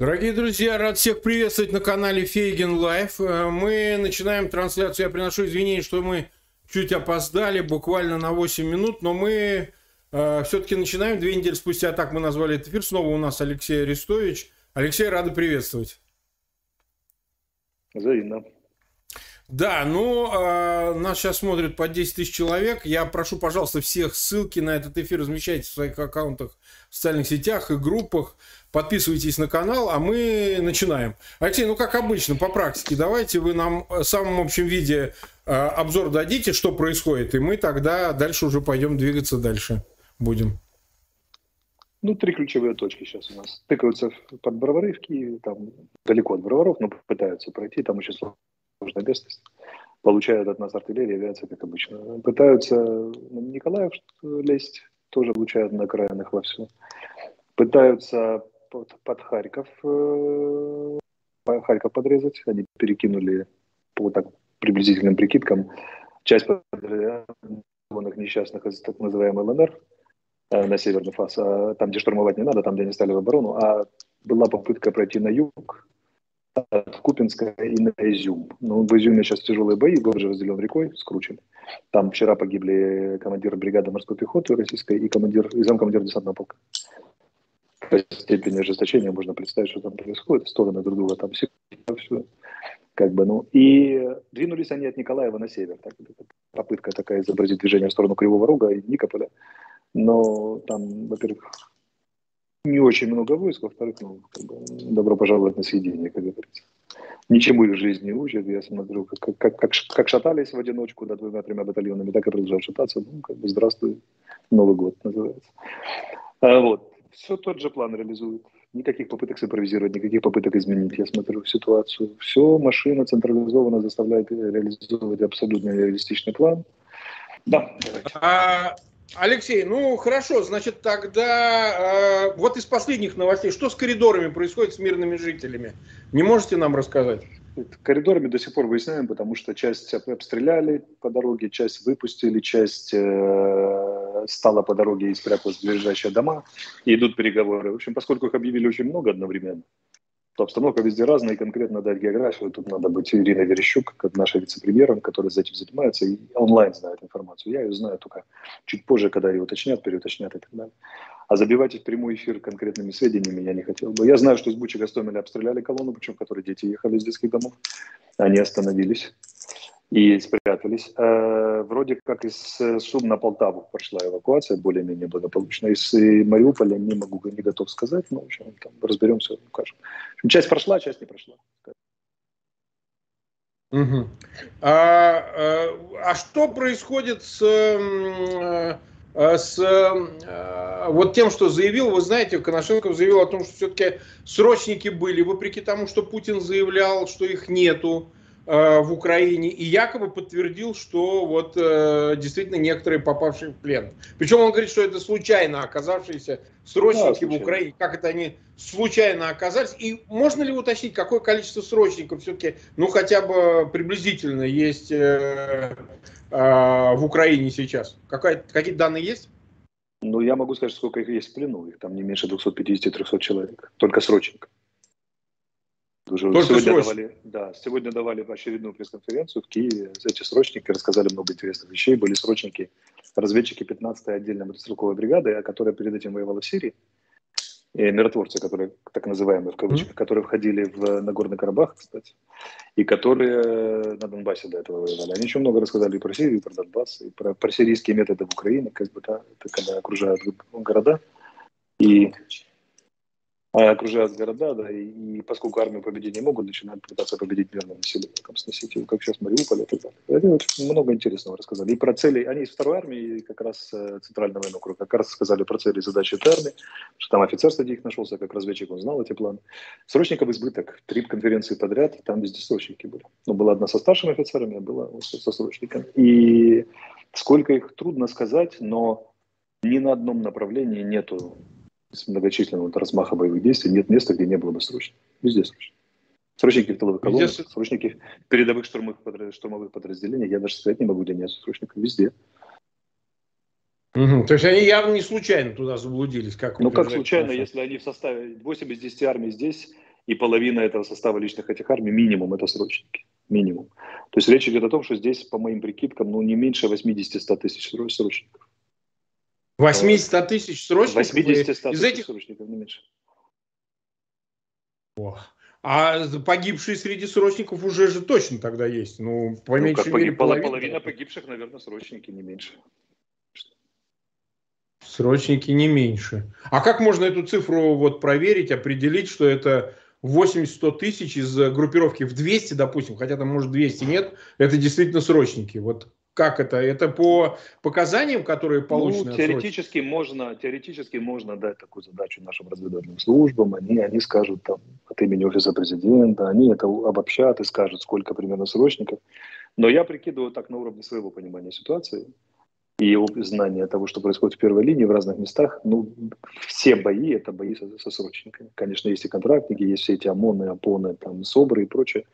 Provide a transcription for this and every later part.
Дорогие друзья, рад всех приветствовать на канале Фейгин Live. Э, мы начинаем трансляцию. Я приношу извинения, что мы чуть опоздали, буквально на 8 минут, но мы э, все-таки начинаем. Две недели спустя так мы назвали этот эфир. Снова у нас Алексей Арестович. Алексей, рады приветствовать. Взаимно. Да, ну, э, нас сейчас смотрят по 10 тысяч человек. Я прошу, пожалуйста, всех ссылки на этот эфир размещайте в своих аккаунтах в социальных сетях и группах. Подписывайтесь на канал, а мы начинаем. Алексей, ну, как обычно, по практике, давайте вы нам в самом общем виде э, обзор дадите, что происходит, и мы тогда дальше уже пойдем двигаться дальше будем. Ну, три ключевые точки сейчас у нас. Тыкаются под Бровары в Киеве, там далеко от Броваров, но пытаются пройти, там очень сложная местность. Получают от нас артиллерия, авиация, как обычно. Пытаются на Николаев лезть, тоже получают на окраинах во все. Пытаются под, под Харьков, э, Харьков подрезать. Они перекинули по так приблизительным прикидкам часть подразделенных несчастных из так называемой ЛНР э, на северный фас, а там, где штурмовать не надо, там, где они стали в оборону, а была попытка пройти на юг, от Купинска и на Изюм. Ну, в Изюме сейчас тяжелые бои, город же разделен рекой, скручен. Там вчера погибли командир бригады морской пехоты российской и командир, и замкомандир десантного полка. Степени ожесточения можно представить, что там происходит. Стороны друг друга там все. Как бы, ну, и двинулись они от Николаева на север. Так, попытка такая изобразить движение в сторону Кривого Рога и Никополя. Но там, во-первых, не очень много войск, во-вторых, ну, как бы, добро пожаловать на съедение, как говорится. Ничему их жизнь не учат. Я смотрю, как, как, как, как шатались в одиночку до двумя-тремя батальонами, так и продолжают шататься. Ну, как бы, здравствуй, Новый год называется. А, вот. Все тот же план реализует. Никаких попыток симпровизировать, никаких попыток изменить, я смотрю, ситуацию. Все машина централизованно заставляет реализовывать абсолютно реалистичный план. Да. А, Алексей, ну хорошо, значит тогда э, вот из последних новостей, что с коридорами происходит с мирными жителями? Не можете нам рассказать? Коридорами до сих пор выясняем, потому что часть обстреляли по дороге, часть выпустили, часть э, стала по дороге и спряталась в ближайшие дома, и идут переговоры. В общем, поскольку их объявили очень много одновременно, то обстановка везде разная, и конкретно дать географию. Тут надо быть Ириной Верещук, как наша вице-премьером, которая этим занимается, и онлайн знает информацию. Я ее знаю только чуть позже, когда ее уточнят, переуточнят и так далее. А забивать в прямой эфир конкретными сведениями я не хотел бы. Я знаю, что из Бучи Гастомеля обстреляли колонну, причем в которой дети ехали из детских домов. Они остановились и спрятались. Э, вроде как из э, Сум на Полтаву прошла эвакуация более-менее благополучно. Из э, Мариуполя не могу, не готов сказать, но в общем, там разберемся, укажем. Часть прошла, часть не прошла. Угу. А, а что происходит с, с вот тем, что заявил, вы знаете, Коношенков заявил о том, что все-таки срочники были, вопреки тому, что Путин заявлял, что их нету. Э, в Украине и якобы подтвердил, что вот э, действительно некоторые попавшие в плен. Причем он говорит, что это случайно оказавшиеся срочники да, в Украине, как это они случайно оказались. И можно ли уточнить, какое количество срочников все-таки, ну хотя бы приблизительно есть э, э, в Украине сейчас? Какая, какие данные есть? Ну, я могу сказать, сколько их есть в плену. Их там не меньше 250-300 человек. Только срочников. Уже Только сегодня давали, да, сегодня давали очередную пресс-конференцию в Киеве. Эти срочники рассказали много интересных вещей. Были срочники, разведчики 15-й отдельной мотострелковой бригады, которая перед этим воевала в Сирии. И миротворцы, которые, так называемые в кавычках, mm-hmm. которые входили в Нагорный Карабах, кстати, и которые на Донбассе до этого воевали. Они очень много рассказали и про Сирию, и про Донбасс, и про, про сирийские методы в Украине, как бы, да, это когда окружают города. И окружают города, да, и, и поскольку армию победить не могут, начинают пытаться победить мирное население, там, сносить его, как сейчас Мариуполь и так далее. Это вот много интересного рассказали. И про цели, они из второй армии, как раз э, Центрального военного округа, как раз сказали про цели и задачи этой армии, что там офицер среди них нашелся, как разведчик, он знал эти планы. Срочников избыток, три конференции подряд, там везде срочники были. Ну, была одна со старшими офицерами, а была со срочниками. И сколько их, трудно сказать, но ни на одном направлении нету с многочисленного размаха боевых действий нет места, где не было бы срочников. Везде срочники. Срочники в тыловых колоннах, Везде... срочники передовых штурмовых, штурмовых подразделений. Я даже сказать не могу, где нет срочников. Везде. Угу. То есть они явно не случайно туда заблудились. Как ну как случайно, если они в составе 8 из 10 армий здесь, и половина этого состава личных этих армий минимум это срочники. Минимум. То есть речь идет о том, что здесь, по моим прикидкам, ну не меньше 80-100 тысяч срочников. 80 тысяч срочников? 80-100 из этих... срочников, не меньше. О. А погибшие среди срочников уже же точно тогда есть. Ну, по ну, меньшей мере, половина, половина погибших, наверное, срочники, не меньше. Срочники не меньше. А как можно эту цифру вот проверить, определить, что это 80-100 тысяч из группировки в 200, допустим, хотя там, может, 200 нет, это действительно срочники. Вот как это? Это по показаниям, которые получены? Ну, теоретически можно, теоретически можно дать такую задачу нашим разведывательным службам. Они, они скажут там от имени офиса президента, они это обобщат и скажут, сколько примерно срочников. Но я прикидываю так на уровне своего понимания ситуации и знания того, что происходит в первой линии в разных местах. Ну, все бои – это бои со, со срочниками. Конечно, есть и контрактники, есть все эти ОМОНы, ОПОНы, там, СОБРы и прочее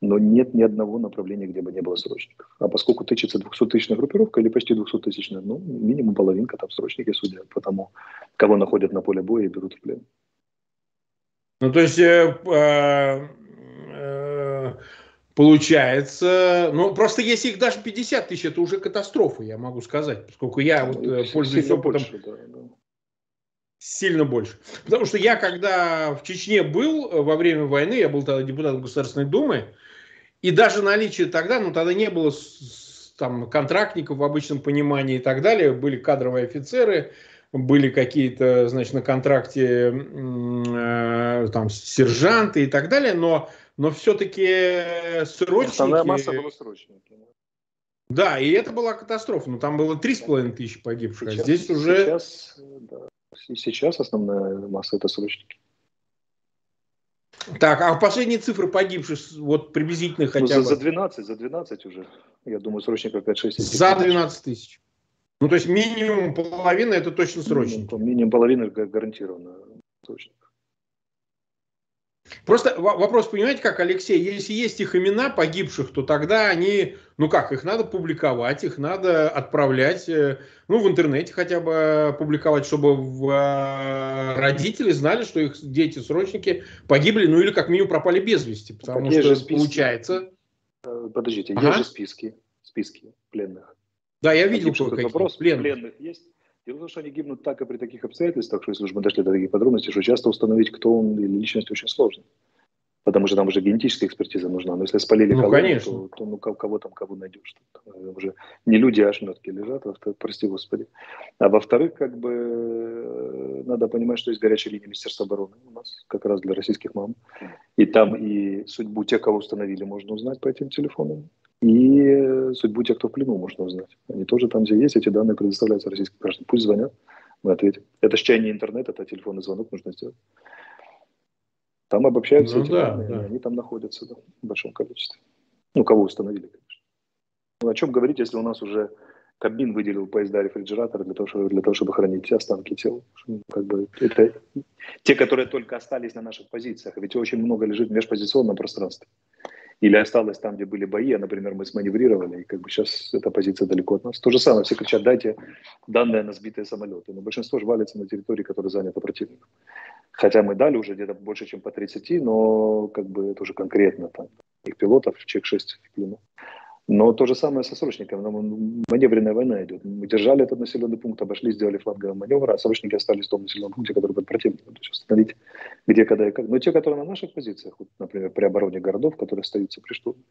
но нет ни одного направления, где бы не было срочников. А поскольку тычется 200-тысячная группировка или почти 200-тысячная, ну, минимум половинка там срочники, судя по тому, кого находят на поле боя и берут в плен. Ну, то есть, э, э, э, получается, ну, просто если их даже 50 тысяч, это уже катастрофа, я могу сказать, поскольку я ну, вот э, пользуюсь опытом. Больше, да, да. Сильно больше. Потому что я, когда в Чечне был э, во время войны, я был тогда депутатом Государственной Думы, и даже наличие тогда, ну тогда не было там контрактников в обычном понимании и так далее, были кадровые офицеры, были какие-то, значит, на контракте э, там сержанты и так далее, но, но все-таки срочники... Основная масса была срочники. Да, и это была катастрофа. Ну, там было три с половиной тысячи погибших, сейчас, а здесь уже... Сейчас, да, сейчас основная масса это срочники. Так, а последние цифры погибших, вот приблизительно ну, хотя ну, за, бы? За 12, за 12 уже. Я думаю, срочников 5-6. За 12 тысяч. Ну, то есть минимум половина это точно срочники. Минимум, минимум половины гарантированно точно. Просто вопрос, понимаете, как, Алексей, если есть их имена погибших, то тогда они, ну как, их надо публиковать, их надо отправлять, э, ну, в интернете хотя бы публиковать, чтобы э, родители знали, что их дети-срочники погибли, ну или как минимум пропали без вести, потому так что же получается... Э, подождите, ага. есть же списки, списки пленных. Да, я видел кое-какие. Вопрос, пленных. пленных есть? Дело в том, что они гибнут так и при таких обстоятельствах, что если уж мы дошли до таких подробностей, что часто установить, кто он или личность, очень сложно. Потому что там уже генетическая экспертиза нужна. Но если спалили ну, колонну, то, то ну, кого там кого найдешь? Там уже не люди, а ошметки лежат, прости господи. А во-вторых, как бы э, надо понимать, что есть горячая линия Министерства обороны у нас, как раз для российских мам. И там и судьбу тех, кого установили, можно узнать по этим телефонам и судьбу тех, кто в плену, можно узнать. Они тоже там, где есть, эти данные предоставляются российским гражданам. Пусть звонят, мы ответим. Это же не интернет, это телефонный звонок нужно сделать. Там обобщаются ну, эти да, данные, да. они там находятся да, в большом количестве. Ну, кого установили, конечно. Ну, о чем говорить, если у нас уже Кабмин выделил поезда рефрижераторы для того, чтобы, для того, чтобы хранить останки тел. Ну, как бы это те, которые только остались на наших позициях. Ведь очень много лежит в межпозиционном пространстве или осталось там, где были бои, а, например, мы сманеврировали, и как бы сейчас эта позиция далеко от нас. То же самое, все кричат, дайте данные на сбитые самолеты, но большинство же валится на территории, которая занята противником. Хотя мы дали уже где-то больше, чем по 30, но как бы это уже конкретно там их пилотов, ЧЕК-6 в плену. Но то же самое со срочниками. Маневренная война идет. Мы держали этот населенный пункт, обошли, сделали фланговый маневр, а срочники остались в том населенном пункте, который под противником. То есть установить, где, когда и как. Но те, которые на наших позициях, вот, например, при обороне городов, которые остаются при штурме,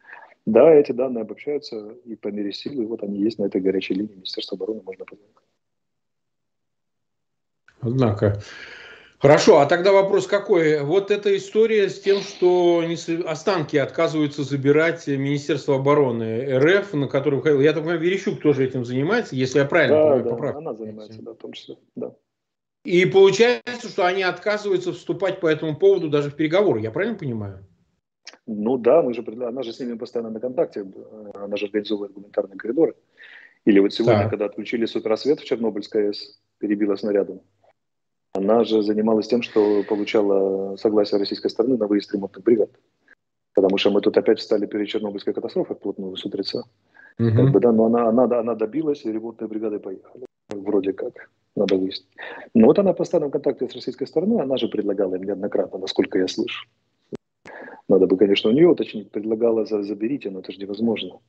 да, эти данные обобщаются и по мере силы, и вот они есть на этой горячей линии Министерства обороны, можно позвонить. Однако, Хорошо, а тогда вопрос какой? Вот эта история с тем, что останки отказываются забирать Министерство обороны РФ, на котором я так понимаю, Верещук тоже этим занимается, если я правильно да, понимаю, да, поправку. она занимается, да, в том числе, да. И получается, что они отказываются вступать по этому поводу даже в переговоры, я правильно понимаю? Ну да, мы же, она же с ними постоянно на контакте, она же организовывает гуманитарные коридоры. Или вот сегодня, да. когда отключили с утра свет в Чернобыльской АЭС, перебила снарядом, она же занималась тем, что получала согласие российской стороны на выезд ремонтных бригад. Потому что мы тут опять встали перед Чернобыльской катастрофой вплотную с утреца. Угу. Как бы, да, но она, она, она добилась, и ремонтные бригады поехали. Вроде как. Надо выяснить. Но вот она в постоянном контакте с российской стороной, она же предлагала им неоднократно, насколько я слышу, Надо бы, конечно, у нее уточнить. Предлагала за заберите, но это же невозможно.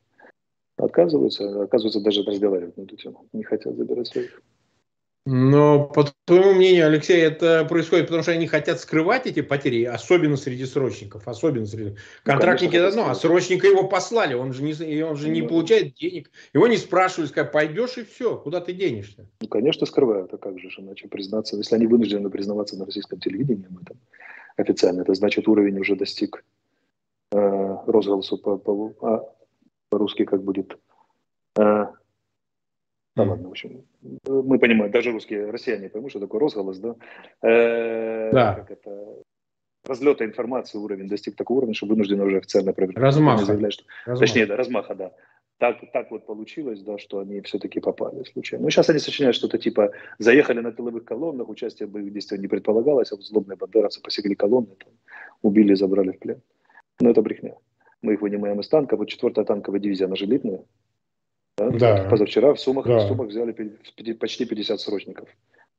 Отказываются, оказывается, даже разговаривать на эту тему. Не хотят забирать своих. Но, по твоему мнению, Алексей, это происходит потому, что они хотят скрывать эти потери, особенно среди срочников, особенно среди... Контрактники ну, конечно, одно, а срочника его послали, он же не, он же не ну, получает денег, его не спрашивали, сказали, пойдешь и все, куда ты денешься? Ну, конечно, скрывают, а как же, иначе признаться, если они вынуждены признаваться на российском телевидении об этом официально, это значит, уровень уже достиг э, розголосу по, по, а, по-русски как будет... Э, да ладно, в общем, мы понимаем, даже русские россияне поймут, что такое розголос, да? Э, да. Как это, разлета информации уровень достиг такого уровня, что вынуждены уже официально проверять. Размаха. Заявлять, что, размаха. Точнее, да, размаха, да. Так, так вот получилось, да, что они все-таки попали случайно. Ну, сейчас они сочиняют что-то типа «заехали на тыловых колоннах, участие в боевых действиях не предполагалось, а вот злобные бандеровцы посекли колонны, там, убили и забрали в плен». Но это брехня. Мы их вынимаем из танка. Вот четвертая танковая дивизия, она же элитная. Да? Да. Позавчера в Сумах, да. в Сумах взяли почти 50 срочников.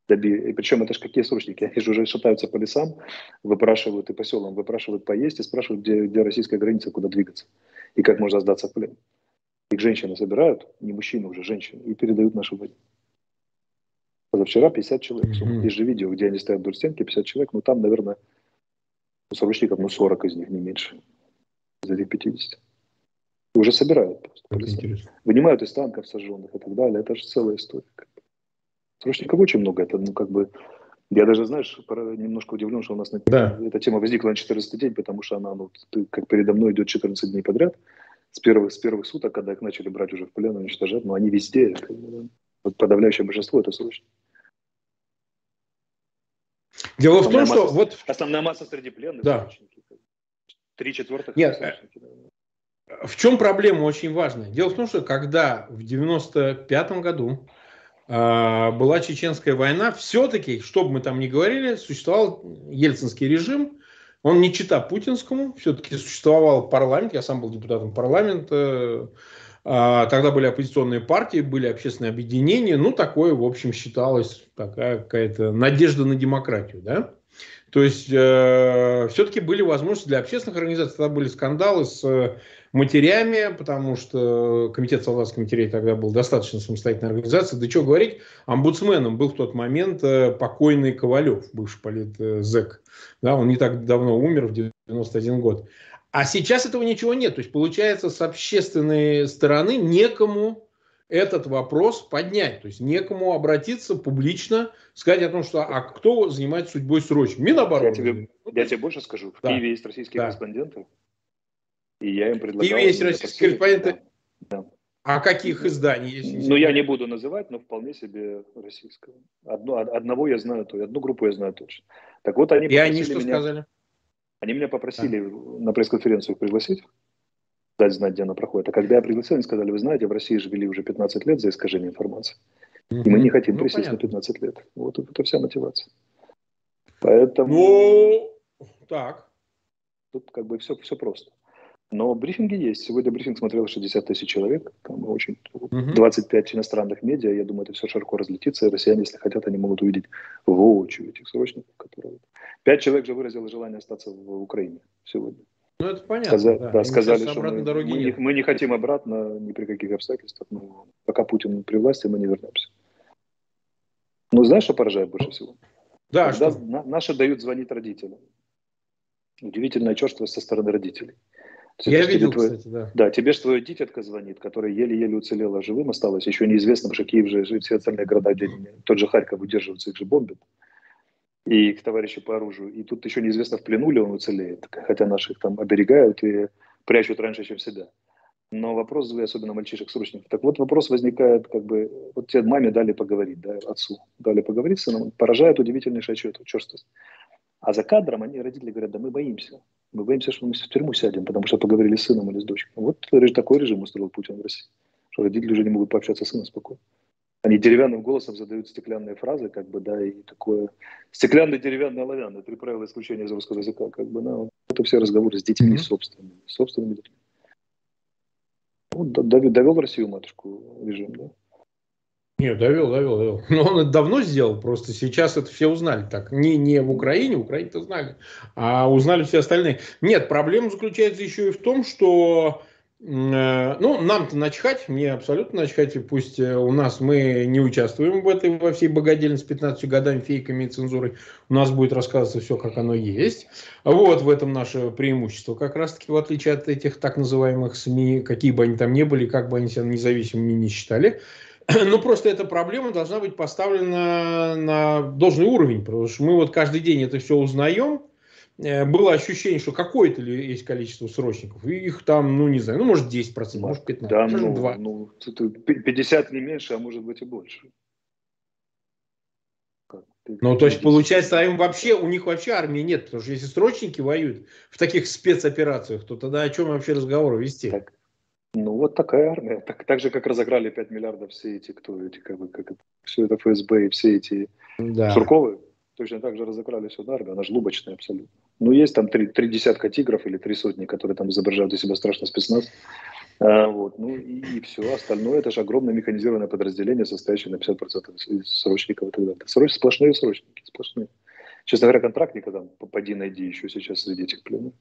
И причем это же какие срочники? Они же уже шатаются по лесам, выпрашивают и по селам, выпрашивают поесть и спрашивают, где, где российская граница, куда двигаться и как можно сдаться в плен. Их женщины собирают, не мужчины уже, женщины, и передают наши войны. Позавчера 50 человек. Mm-hmm. Есть же видео, где они стоят вдоль стенки, 50 человек, но там, наверное, срочников, ну, 40 из них, не меньше. Из этих 50 уже собирают просто. Вынимают из танков сожженных и так далее. Это же целая история. Срочников очень много. Это, ну, как бы, я даже, знаешь, немножко удивлен, что у нас да. эта тема возникла на 14 день, потому что она, ну, как передо мной идет 14 дней подряд. С первых, с первых суток, когда их начали брать уже в плен, уничтожать, но они везде. Как бы, вот подавляющее большинство это срочно. Дело основная в том, масса, что вот... Основная масса среди пленных да. Три четвертых. Нет, в чем проблема очень важная? Дело в том, что когда в 95 году э, была чеченская война, все-таки, что бы мы там ни говорили, существовал ельцинский режим, он не чита путинскому, все-таки существовал парламент, я сам был депутатом парламента, э, тогда были оппозиционные партии, были общественные объединения, ну, такое, в общем, считалось такая какая-то надежда на демократию, да? То есть, э, все-таки были возможности для общественных организаций, тогда были скандалы с матерями, потому что комитет солдатских матерей тогда был достаточно самостоятельной организацией. Да что говорить, омбудсменом был в тот момент э, покойный Ковалев, бывший политзек. Да, он не так давно умер, в 91 год. А сейчас этого ничего нет. То есть, получается, с общественной стороны некому этот вопрос поднять. То есть некому обратиться публично, сказать о том, что а кто занимается судьбой срочно. Минобороны. Я тебе, я тебе больше скажу. В да. Киеве есть российские да. корреспонденты, и я им предлагал... И есть российские корреспонденты? Да. А каких изданий? Если ну, я не буду называть, но вполне себе российского. Одно, одного я знаю, то одну группу я знаю точно. Так вот, они И они что меня, сказали? Они меня попросили да. на пресс-конференцию пригласить, дать знать, где она проходит. А когда я пригласил, они сказали, вы знаете, в России же вели уже 15 лет за искажение информации. Mm-hmm. И мы не хотим ну, присесть понятно. на 15 лет. Вот это вся мотивация. Поэтому... Ну, так. Тут как бы все, все просто. Но брифинги есть. Сегодня брифинг смотрел 60 тысяч человек. Там очень угу. 25 иностранных медиа. Я думаю, это все широко разлетится. И россияне, если хотят, они могут увидеть воочию этих срочников, которые... Пять человек же выразило желание остаться в Украине сегодня. Ну, это понятно. Сказа... Да, да сказали, что мы, мы, не, мы не хотим обратно ни при каких обстоятельствах. Но пока Путин при власти, мы не вернемся. Ну, знаешь, что поражает больше всего? Да, Когда что? наши дают звонить родителям. Удивительное чувство со стороны родителей. Я видел, твой, кстати, да. Да, тебе же твоя дитятка звонит, которая еле-еле уцелела живым осталась. Еще неизвестно, потому что Киев же, все остальные города, где тот же Харьков удерживается, их же бомбят. И к товарищу по оружию. И тут еще неизвестно, в плену ли он уцелеет. Хотя наших там оберегают и прячут раньше, чем всегда. Но вопрос, особенно мальчишек срочных. Так вот, вопрос возникает, как бы, вот тебе маме дали поговорить, да, отцу дали поговорить с сыном, поражает удивительнейшее черствость. А за кадром они, родители, говорят, да мы боимся. Мы боимся, что мы в тюрьму сядем, потому что поговорили с сыном или с дочкой. Вот такой режим устроил Путин в России, что родители уже не могут пообщаться с сыном спокойно. Они деревянным голосом задают стеклянные фразы, как бы, да, и такое стеклянный, деревянный, оловянный, три правила исключения из русского языка, как бы, да, это все разговоры с детьми mm-hmm. собственными, собственными детьми. Вот довел, довел Россию матушку режим, да. Нет, довел, довел, довел. Но он это давно сделал, просто сейчас это все узнали. Так, не, не в Украине, в Украине-то знали, а узнали все остальные. Нет, проблема заключается еще и в том, что Э, ну, нам-то начхать, мне абсолютно начхать, и пусть э, у нас мы не участвуем в этой, во всей богадельне с 15 годами фейками и цензурой, у нас будет рассказываться все, как оно есть. Вот в этом наше преимущество, как раз-таки в отличие от этих так называемых СМИ, какие бы они там ни были, как бы они себя независимыми не считали. Ну, просто эта проблема должна быть поставлена на должный уровень, потому что мы вот каждый день это все узнаем, Э, было ощущение, что какое-то ли есть количество срочников. И их там, ну, не знаю, ну, может, 10%, может, 15%, да, может, ну, 2%. Ну, 50 не меньше, а может быть и больше. Ну, то есть, получается, им вообще, у них вообще армии нет, потому что если срочники воюют в таких спецоперациях, то тогда о чем вообще разговор вести? Так, ну, вот такая армия. Так, так же, как разыграли 5 миллиардов все эти, кто эти, как бы, как это, все это ФСБ и все эти да. Сурковы, точно так же разыграли всю армию, она жлубочная абсолютно. Ну, есть там три, три десятка тигров или три сотни, которые там изображают из себя страшно спецназ. А, вот. Ну и, и все. Остальное это же огромное механизированное подразделение, состоящее на 50% из срочников и так далее. Сроч, сплошные срочники, сплошные. Честно говоря, контрактника там, поди найди еще сейчас среди этих пленных.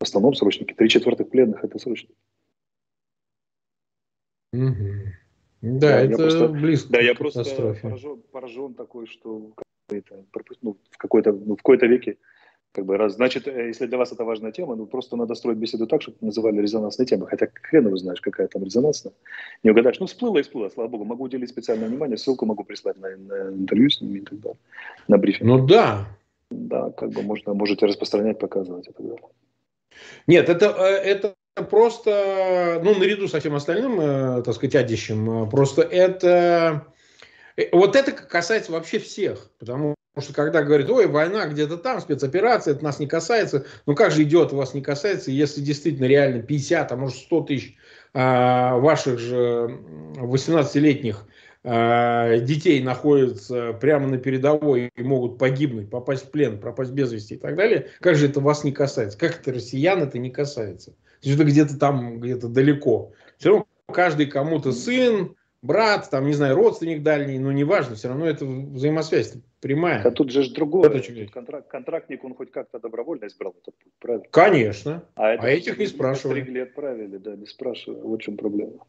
В основном срочники. Три четвертых пленных это срочники. Угу. Да, да, это просто, близко Да, я просто поражен, поражен такой, что это, ну, в какой-то ну, в какой-то веке как бы, раз, значит, э, если для вас это важная тема, ну, просто надо строить беседу так, чтобы называли резонансной темой. Хотя хрен его знаешь, какая там резонансная. Не угадаешь. Ну, всплыло и всплыло, слава богу. Могу уделить специальное внимание, ссылку могу прислать на, на интервью с ними и так далее, на брифинг. Ну, да. Да, как бы можно, можете распространять, показывать и так далее. Нет, это, э, это просто, ну, наряду со всем остальным, э, так сказать, одищем, просто это... Вот это касается вообще всех, потому что когда говорят, ой, война где-то там, спецоперация, это нас не касается. Ну как же идет, вас не касается, если действительно реально 50, а может 100 тысяч ваших же 18-летних а, детей находятся прямо на передовой и могут погибнуть, попасть в плен, пропасть без вести и так далее, как же это вас не касается? Как это россиян это не касается? Есть это где-то там, где-то далеко. Все равно каждый кому-то сын, брат, там, не знаю, родственник дальний, но неважно, все равно это взаимосвязь прямая. А тут же другое. Тут контракт, контрактник, он хоть как-то добровольно избрал этот путь, правильно? Конечно. А, а этих не спрашивали. Три лет правили, да, не спрашивали. Вот в чем проблема.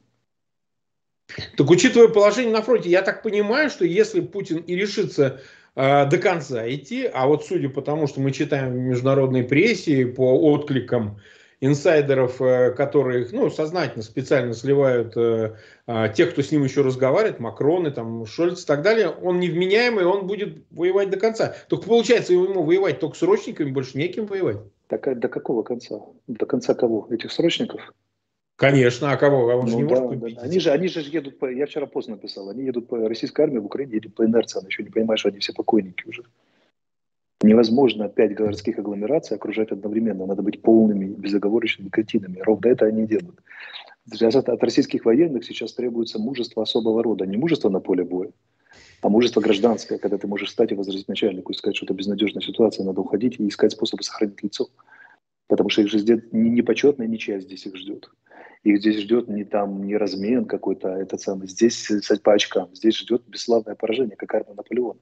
Так учитывая положение на фронте, я так понимаю, что если Путин и решится э, до конца идти, а вот судя по тому, что мы читаем в международной прессе по откликам инсайдеров, э, которые ну, сознательно, специально сливают э, э, тех, кто с ним еще разговаривает, Макроны, там, Шольц и так далее, он невменяемый, он будет воевать до конца. Только получается ему воевать только срочниками, больше неким воевать. Так а до какого конца? До конца кого? Этих срочников? Конечно, а кого? А он ну, же не да, может да. Они же, они же едут по, я вчера поздно написал, они едут по российской армии в Украине, едут по инерции, она еще не понимает, что они все покойники уже. Невозможно пять городских агломераций окружать одновременно. Надо быть полными, безоговорочными кретинами. Ровно это они делают. От, российских военных сейчас требуется мужество особого рода. Не мужество на поле боя, а мужество гражданское, когда ты можешь встать и возразить начальнику и сказать, что это безнадежная ситуация, надо уходить и искать способы сохранить лицо. Потому что их же ждет не, не почетная ничья здесь их ждет. Их здесь ждет не там не размен какой-то, а этот самый. Здесь по очкам. Здесь ждет бесславное поражение, как армия Наполеона.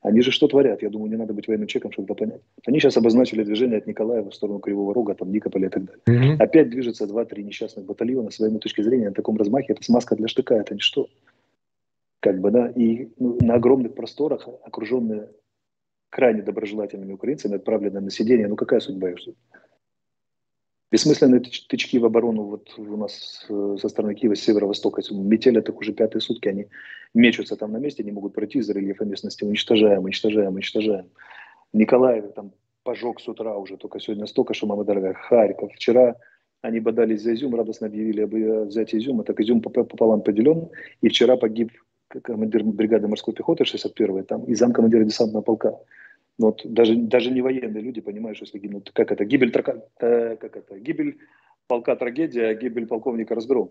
Они же что творят? Я думаю, не надо быть военным чеком, чтобы это понять. Они сейчас обозначили движение от Николаева в сторону Кривого Рога, там Никополя и так далее. Mm-hmm. Опять движется два-три несчастных батальона. С военной точки зрения на таком размахе это смазка для штыка, это ничто. Как бы, да, и ну, на огромных просторах, окруженные крайне доброжелательными украинцами, отправленные на сидение, ну какая судьба их ждет? Бессмысленные тычки в оборону вот у нас э, со стороны Киева, с северо-востока. Метели так уже пятые сутки, они мечутся там на месте, не могут пройти из рельефа местности. Уничтожаем, уничтожаем, уничтожаем. Николаев там пожег с утра уже, только сегодня столько шума дорогая. Харьков. Вчера они бодались за Изюм, радостно объявили об взятии Изюма. Так Изюм пополам поделен. И вчера погиб командир бригады морской пехоты 61-й там, и замкомандира десантного полка. Вот даже, даже не военные люди понимают, что если гибнут, как это, гибель, трака, э, как это, гибель полка трагедия, а гибель полковника разгром.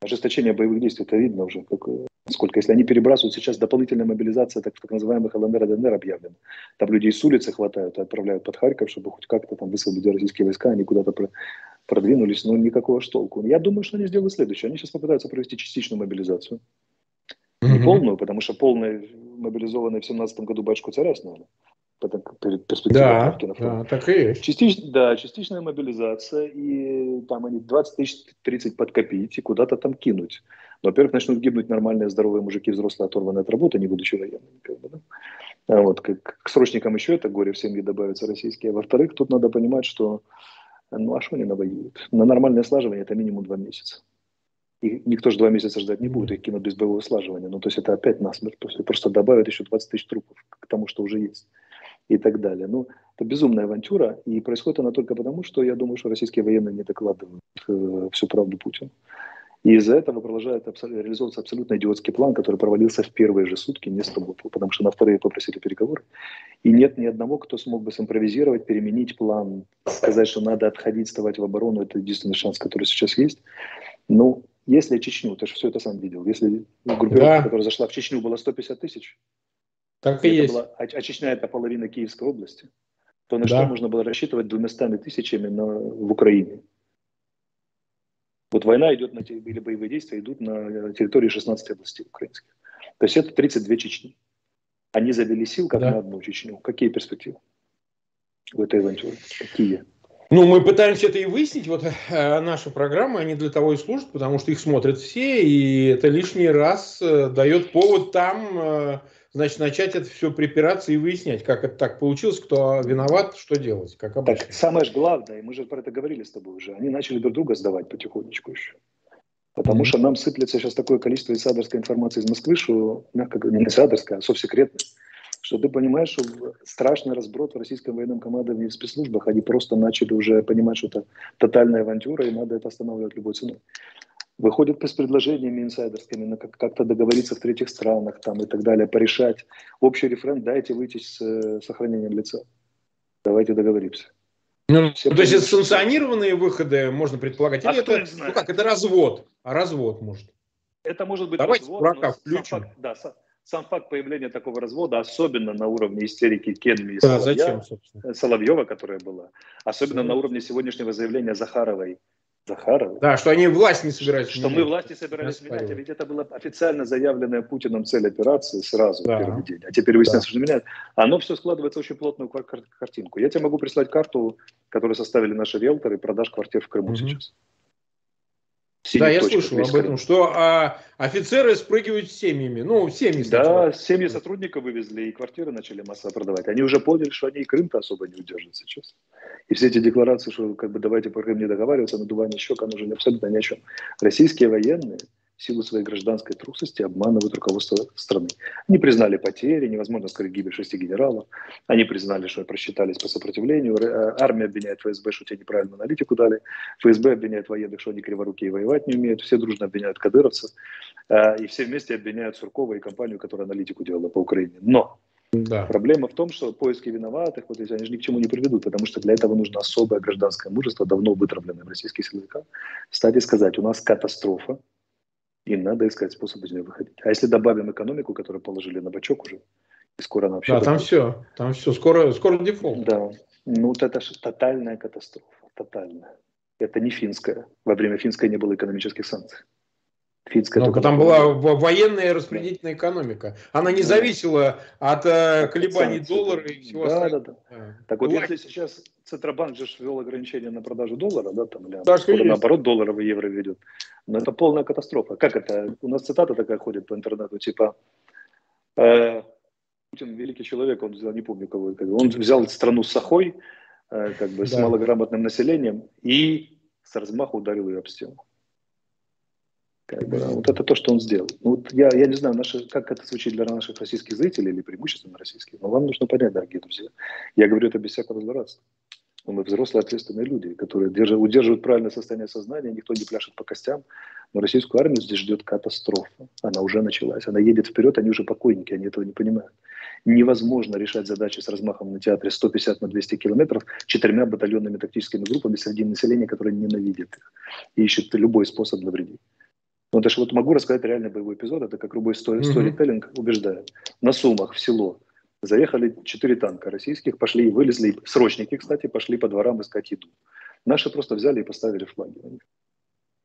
Ожесточение боевых действий, это видно уже, как, сколько, если они перебрасывают сейчас дополнительная мобилизация так, так называемых ЛНР и ДНР объявлена. Там людей с улицы хватают и отправляют под Харьков, чтобы хоть как-то там высвободить российские войска, они куда-то продвинулись, но никакого ж толку. Я думаю, что они сделают следующее. Они сейчас попытаются провести частичную мобилизацию. Не полную, потому что полная мобилизованные в 17 году батюшку царя сняли. Перед перспективой да. Да, так и есть. Частич, да, частичная мобилизация, и там они 20 тысяч, 30 подкопить и куда-то там кинуть. Но, во-первых, начнут гибнуть нормальные здоровые мужики, взрослые, оторванные от работы, не будучи военными. Как бы, да? а вот, к, к срочникам еще это горе в семье добавится российские. А во-вторых, тут надо понимать, что ну а что они навоюют? На нормальное слаживание это минимум два месяца. И никто же два месяца ждать не будет, их кинут без боевого слаживания. Ну, то есть это опять насмерть. Просто добавят еще 20 тысяч трупов к тому, что уже есть. И так далее. Ну, это безумная авантюра. И происходит она только потому, что я думаю, что российские военные не докладывают э, всю правду Путину. И из-за этого продолжает абсолютно, реализовываться абсолютно идиотский план, который провалился в первые же сутки, не сработал, потому что на вторые попросили переговоры. И нет ни одного, кто смог бы симпровизировать, переменить план, сказать, что надо отходить, вставать в оборону. Это единственный шанс, который сейчас есть. Ну, если Чечню, ты же все это сам видел, если группировка, да. которая зашла в Чечню, была 150 тысяч, так и есть. Была, а, а Чечня это половина Киевской области, то на да. что можно было рассчитывать двумястами тысячами на, в Украине? Вот война идет на, или боевые действия идут на территории 16 областей украинских. То есть это 32 Чечни. Они завели сил как да. на одну Чечню. Какие перспективы в этой авантюре? Какие? Ну, мы пытаемся это и выяснить. Вот э, наши программы, они для того и служат, потому что их смотрят все, и это лишний раз э, дает повод там, э, значит, начать это все припираться и выяснять, как это так получилось, кто виноват, что делать, как обычно. Так, самое же главное, мы же про это говорили с тобой уже, они начали друг друга сдавать потихонечку еще. Потому mm-hmm. что нам сыплется сейчас такое количество инсайдерской информации из Москвы, что, мягко говоря, не инсайдерская, а совсекретная что ты понимаешь, что страшный разброд в российском военном командовании в спецслужбах, они просто начали уже понимать, что это тотальная авантюра, и надо это останавливать любой ценой. Выходят с предложениями инсайдерскими, как-то договориться в третьих странах там, и так далее, порешать. Общий рефрен «дайте выйти с э, сохранением лица». Давайте договоримся. Ну, Все то есть это санкционированные выходы, можно предполагать, а или это, ну как, это развод, а развод может. Это может быть Давайте развод, дурака включим. Факт, да, сам факт появления такого развода, особенно на уровне истерики Кенми и да, Соловья, зачем, Соловьева, которая была, особенно на уровне сегодняшнего заявления Захаровой, Захаровой. Да, что они власть не собирались Что мы власть не собирались менять, а ведь это была официально заявленная Путиным цель операции сразу да. в первый день. А теперь выясняется, да. что меняет. Оно все складывается в очень плотную картинку. Я тебе могу прислать карту, которую составили наши риэлторы продаж квартир в Крыму угу. сейчас. Да, я слышал об этом, что а, офицеры спрыгивают с семьями. Ну, семьи сначала. Да, семьи сотрудников вывезли и квартиры начали массово продавать. Они уже поняли, что они и Крым-то особо не удержат сейчас. И все эти декларации, что как бы давайте по Крым не договариваться, надувание щек, оно уже абсолютно ни о чем. Российские военные – в силу своей гражданской трусости обманывают руководство страны. Они признали потери, невозможно скрыть гибель шести генералов. Они признали, что просчитались по сопротивлению. Э, армия обвиняет ФСБ, что те неправильно аналитику дали. ФСБ обвиняет военных, что они криворуки и воевать не умеют. Все дружно обвиняют кадыровцев. Э, и все вместе обвиняют Суркова и компанию, которая аналитику делала по Украине. Но да. Проблема в том, что поиски виноватых, вот эти, они же ни к чему не приведут, потому что для этого нужно особое гражданское мужество, давно вытравленное в российских силовиках. Кстати сказать, у нас катастрофа, и надо искать способ из нее выходить. А если добавим экономику, которую положили на бачок уже, и скоро она вообще... Да, там все, там все, скоро, скоро дефолт. Да, ну вот это же тотальная катастрофа, тотальная. Это не финская. Во время финской не было экономических санкций. Финская Но там была военная распределительная экономика. Она не зависела от э, колебаний санкций, доллара и всего да, остального. Да, да. Так вот, если сейчас Центробанк же ввел ограничения на продажу доллара, да, там, или да, наоборот, долларов и евро ведет, но это полная катастрофа. Как это? У нас цитата такая ходит по интернету, типа, э, Путин великий человек, он взял, не помню кого, он взял страну с сахой, э, как бы, да. с малограмотным населением и с размаху ударил ее об стену. Как бы, вот это то, что он сделал. Ну, вот я, я не знаю, наши, как это звучит для наших российских зрителей или преимущественно российских, но вам нужно понять, дорогие друзья. Я говорю это без всякого злорадства. Но мы взрослые ответственные люди, которые держат, удерживают правильное состояние сознания, никто не пляшет по костям. Но российскую армию здесь ждет катастрофа. Она уже началась. Она едет вперед, они уже покойники, они этого не понимают. Невозможно решать задачи с размахом на театре 150 на 200 километров четырьмя батальонными тактическими группами среди населения, которое ненавидит их и ищет любой способ навредить. Ну, даже вот могу рассказать реальный боевой эпизод, это как любой стори- mm-hmm. сторителлинг убеждает. На Сумах, в село, заехали четыре танка российских, пошли и вылезли, срочники, кстати, пошли по дворам искать еду. Наши просто взяли и поставили флаги на них.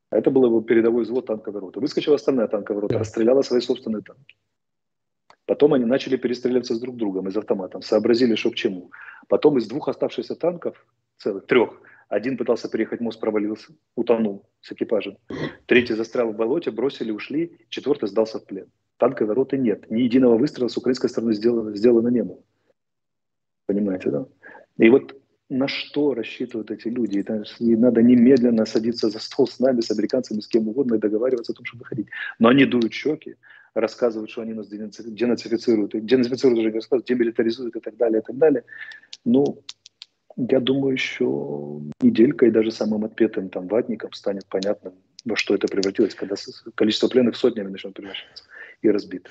А это был его передовой взвод танковой роты. Выскочила остальная танковая рота, расстреляла свои собственные танки. Потом они начали перестреливаться с друг другом из автоматом, сообразили, что к чему. Потом из двух оставшихся танков, целых трех, один пытался переехать мост, провалился, утонул с экипажем. Третий застрял в болоте, бросили, ушли. Четвертый сдался в плен. Танковой роты нет. Ни единого выстрела с украинской стороны сделано, сделано не было. Понимаете, да? И вот на что рассчитывают эти люди. И надо немедленно садиться за стол с нами, с американцами, с кем угодно и договариваться о том, чтобы выходить. Но они дуют щеки, рассказывают, что они нас денацифицируют, денацифицируют уже не рассказывают, демилитаризуют и так далее, и так далее. Ну, я думаю, еще неделька и даже самым отпетым там ватником станет понятно, во что это превратилось, когда количество пленных сотнями начнет превращаться и разбит.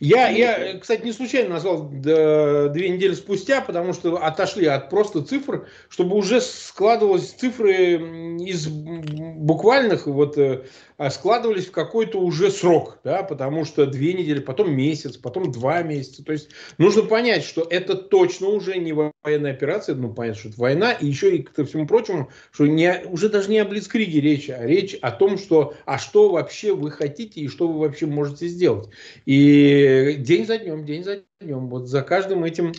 Я, я, кстати, не случайно назвал две недели спустя, потому что отошли от просто цифр, чтобы уже складывалась цифры из буквальных, вот э, складывались в какой-то уже срок, да, потому что две недели, потом месяц, потом два месяца. То есть нужно понять, что это точно уже не военная операция, ну понятно, что это война, и еще и ко всему прочему, что не, уже даже не о Блицкриге речь, а речь о том, что, а что вообще вы хотите и что вы вообще можете сделать. И день за днем, день за вот за каждым этим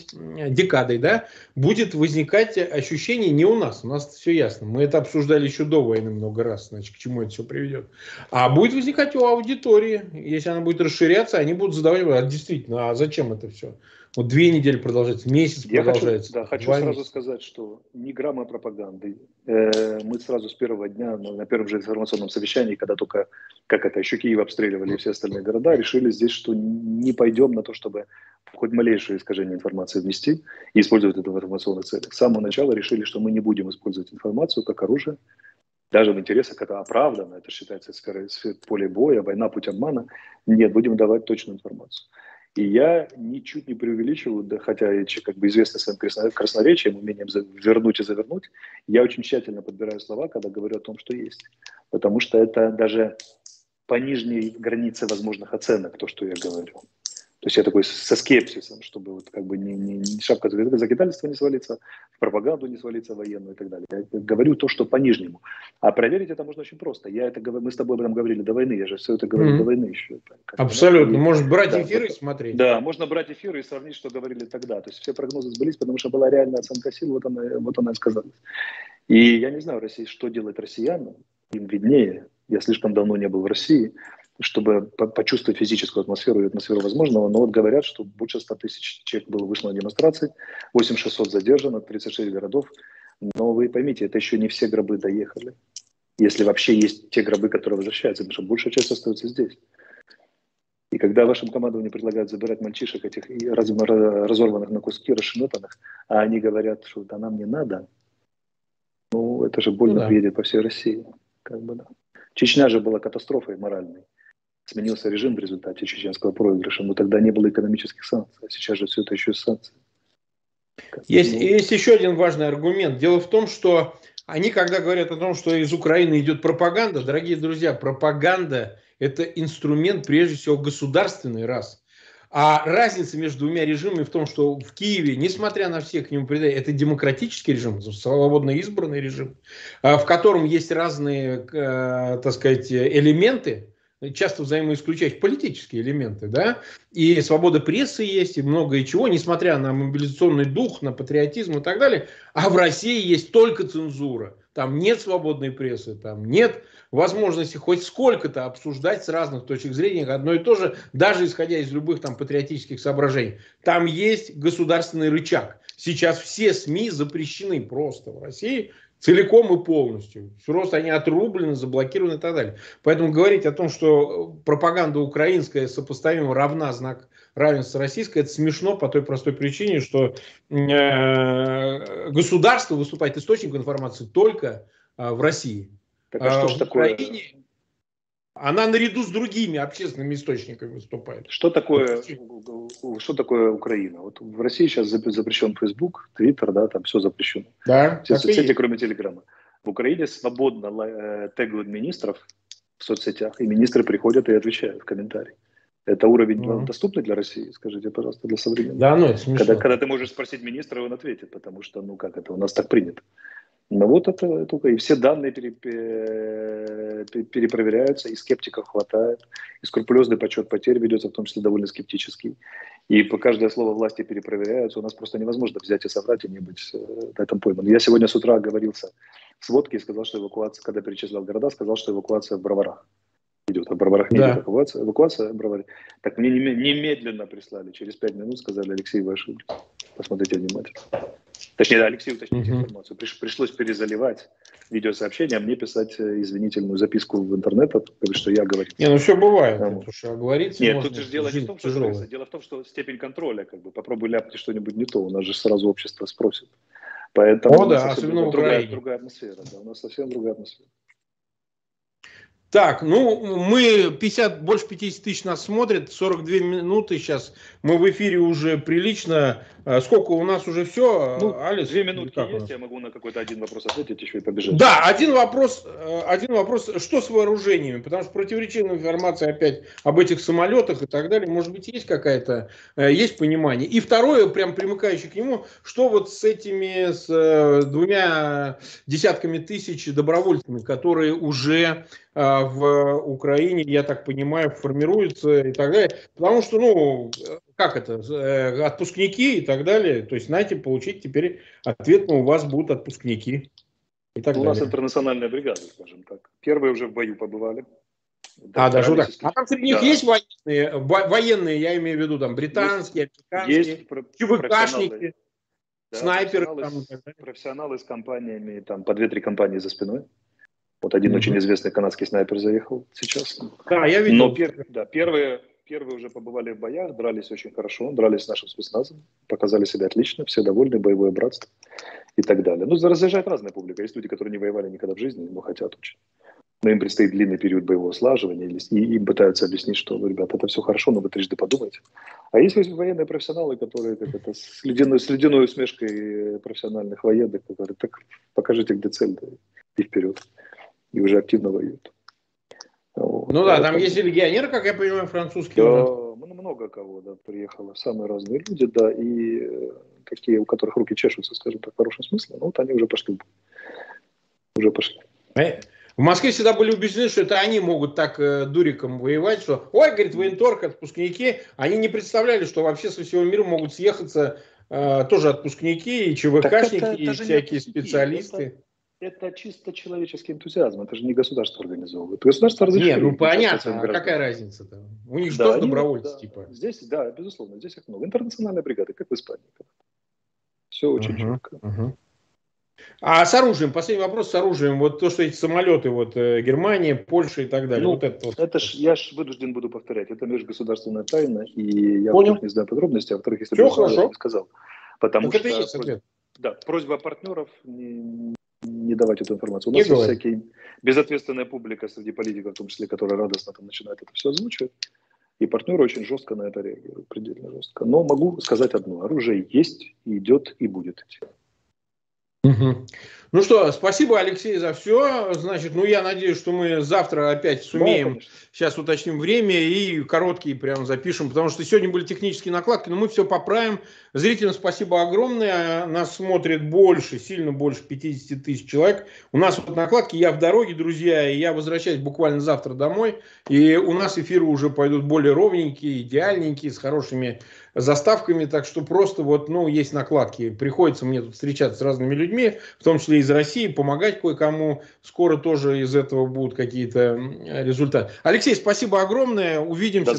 декадой, да, будет возникать ощущение не у нас, у нас все ясно. Мы это обсуждали еще до войны много раз, значит, к чему это все приведет. А будет возникать у аудитории, если она будет расширяться, они будут задавать, а действительно, а зачем это все? Вот две недели продолжается, месяц Я продолжается. Хочу, да, хочу сразу месяца. сказать, что ни грамма пропаганды. Э, мы сразу с первого дня, на первом же информационном совещании, когда только, как это, еще Киев обстреливали и все остальные города, решили здесь, что не пойдем на то, чтобы хоть малейшее искажение информации внести и использовать это в информационных целях. С самого начала решили, что мы не будем использовать информацию как оружие, даже в интересах это оправдано, это считается поле боя, война, путь обмана. Нет, будем давать точную информацию. И я ничуть не преувеличиваю, да, хотя я как бы известный своим красноречием, умением вернуть и завернуть, я очень тщательно подбираю слова, когда говорю о том, что есть. Потому что это даже по нижней границе возможных оценок, то, что я говорю. То есть я такой со скепсисом, чтобы вот как бы не, не, не шапка закидательства не свалиться, в пропаганду не свалиться военную и так далее. Я говорю то, что по нижнему. А проверить это можно очень просто. Я это мы с тобой об этом говорили до войны, я же все это говорил mm-hmm. до войны еще. Абсолютно. Можно брать да, эфиры и смотреть. Да, можно брать эфиры и сравнить, что говорили тогда. То есть все прогнозы сбылись, потому что была реальная оценка сил, вот она, вот она и сказалась. И я не знаю, Россия, что делать россиянам, им виднее. Я слишком давно не был в России чтобы почувствовать физическую атмосферу и атмосферу возможного. Но вот говорят, что больше 100 тысяч человек было вышло на демонстрации, 8600 задержано, 36 городов. Но вы поймите, это еще не все гробы доехали. Если вообще есть те гробы, которые возвращаются, потому что большая часть остается здесь. И когда вашим командованию предлагают забирать мальчишек этих разорванных на куски, расшинопанных, а они говорят, что да нам не надо, ну это же больно ну, да. едет по всей России. Как бы, да. Чечня же была катастрофой моральной сменился режим в результате чеченского проигрыша, но тогда не было экономических санкций, а сейчас же все это еще санкции. Есть, есть еще один важный аргумент. Дело в том, что они, когда говорят о том, что из Украины идет пропаганда, дорогие друзья, пропаганда – это инструмент, прежде всего, государственный раз. А разница между двумя режимами в том, что в Киеве, несмотря на все к нему предания, это демократический режим, свободно избранный режим, а, в котором есть разные, э, так сказать, элементы, часто взаимоисключающие политические элементы, да, и свобода прессы есть, и многое чего, несмотря на мобилизационный дух, на патриотизм и так далее, а в России есть только цензура, там нет свободной прессы, там нет возможности хоть сколько-то обсуждать с разных точек зрения одно и то же, даже исходя из любых там патриотических соображений. Там есть государственный рычаг. Сейчас все СМИ запрещены просто в России, целиком и полностью. Просто они отрублены, заблокированы и так далее. Поэтому говорить о том, что пропаганда украинская сопоставима равна знак равенства российской, это смешно по той простой причине, что э, государство выступает источником информации только э, в России. Так а что а, ж такое? Украине она наряду с другими общественными источниками выступает. Что такое, что такое Украина? Вот в России сейчас запрещен Facebook, Twitter, да, там все запрещено. Да, все соцсети, кроме Телеграма. В Украине свободно э, тегают министров в соцсетях, и министры приходят и отвечают в комментарии. Это уровень mm-hmm. доступный для России, скажите, пожалуйста, для современных. Да, ну это смешно. Когда, когда ты можешь спросить министра, он ответит, потому что, ну как это, у нас так принято. Ну вот это только и все данные пере, перепроверяются, и скептиков хватает, и скрупулезный подсчет потерь ведется, в том числе довольно скептический. И по каждое слово власти перепроверяются. У нас просто невозможно взять и соврать и не быть э, на этом пойман. Я сегодня с утра говорился в сводке и сказал, что эвакуация, когда перечислял города, сказал, что эвакуация в Броварах идет, а в Броварах не да. идет эвакуация, эвакуация в Броваре. Так мне немедленно прислали, через пять минут сказали, Алексей, вы ошиблись. Посмотрите внимательно. Точнее, да, Алексей уточнить угу. информацию. Приш, пришлось перезаливать видеосообщение, а мне писать э, извинительную записку в интернет, что я говорю. Не, ну все бывает, потому что оговориться Нет, тут же дело не в том, что тяжелое. дело в том, что степень контроля, как бы, попробуй ляпни что-нибудь не то, у нас же сразу общество спросит. Поэтому О, да, особенно другая, другая атмосфера, да, у нас совсем другая атмосфера. Так, ну, мы 50, больше 50 тысяч нас смотрят, 42 минуты сейчас, мы в эфире уже прилично. А сколько у нас уже все, ну, Алис? Две минутки есть, я могу на какой-то один вопрос ответить, еще и побежать. Да, один вопрос, э, один вопрос, что с вооружениями? Потому что противоречивая информация опять об этих самолетах и так далее, может быть, есть какая-то, э, есть понимание. И второе, прям примыкающее к нему, что вот с этими, с э, двумя десятками тысяч добровольцами, которые уже в Украине, я так понимаю, формируются и так далее. Потому что, ну, как это, э, отпускники и так далее. То есть, знаете, получить теперь ответ, ну, у вас будут отпускники. И так у далее. нас интернациональная бригада, скажем так. Первые уже в бою побывали. А, даже вот так. А там среди них да. есть военные, военные, я имею в виду, там, британские, американские, есть ЧВКшники, да, снайперы. Профессионалы, там, профессионалы с компаниями, там, по две-три компании за спиной. Вот один mm-hmm. очень известный канадский снайпер заехал сейчас. Да, я видел. Но пер, да, первые Первые уже побывали в боях, дрались очень хорошо, дрались с нашим спецназом, показали себя отлично, все довольны, боевое братство и так далее. Ну, разъезжает разная публика. Есть люди, которые не воевали никогда в жизни, но хотят очень. Но им предстоит длинный период боевого слаживания, и им пытаются объяснить, что, ребят, это все хорошо, но вы трижды подумайте. А есть военные профессионалы, которые как это, с, ледяной, с ледяной усмешкой профессиональных военных, которые так покажите, где цель, да, и вперед. И уже активно воюют. Ну да, там есть и легионеры, как я понимаю, французские. Да, уже. много кого, да, приехало, самые разные люди, да, и э, такие, у которых руки чешутся, скажем так, в хорошем смысле, ну вот они уже пошли. Уже пошли. Э, в Москве всегда были убеждены, что это они могут так э, дуриком воевать, что, ой, говорит, военторг, отпускники, они не представляли, что вообще со всего мира могут съехаться э, тоже отпускники и ЧВКшники, это, это и всякие специалисты. Это, это чисто человеческий энтузиазм, это же не государство организовывает. Государство разрешает. Нет, ну понятно, а какая разница-то? У них да, тоже добровольцы, да. типа. Здесь, да, безусловно, здесь их много. Интернациональная бригада, как в Испании. Все очень uh-huh, четко. Uh-huh. А с оружием, последний вопрос с оружием. Вот то, что эти самолеты, вот э, Германия, Польша и так далее. Ну, вот это, вот. это ж, я ж вынужден буду повторять. Это межгосударственная тайна, и я Понял. не знаю подробности, а во-вторых, если бы я не сказал. Потому так что это есть ответ. Да, просьба партнеров не, не давать эту информацию. У нас есть всякие безответственная публика среди политиков, в том числе, которая радостно там начинает это все озвучивать. И партнеры очень жестко на это реагируют, предельно жестко. Но могу сказать одно. Оружие есть, идет и будет идти. Угу. Ну что, спасибо, Алексей, за все. Значит, ну я надеюсь, что мы завтра опять сумеем. Да, Сейчас уточним время и короткие прям запишем, потому что сегодня были технические накладки, но мы все поправим. Зрителям спасибо огромное. Нас смотрит больше, сильно больше 50 тысяч человек. У нас вот накладки, я в дороге, друзья, и я возвращаюсь буквально завтра домой. И у нас эфиры уже пойдут более ровненькие, идеальненькие, с хорошими заставками, так что просто вот, ну, есть накладки. Приходится мне тут встречаться с разными людьми, в том числе из России, помогать кое-кому. Скоро тоже из этого будут какие-то результаты. Алексей, спасибо огромное. Увидимся.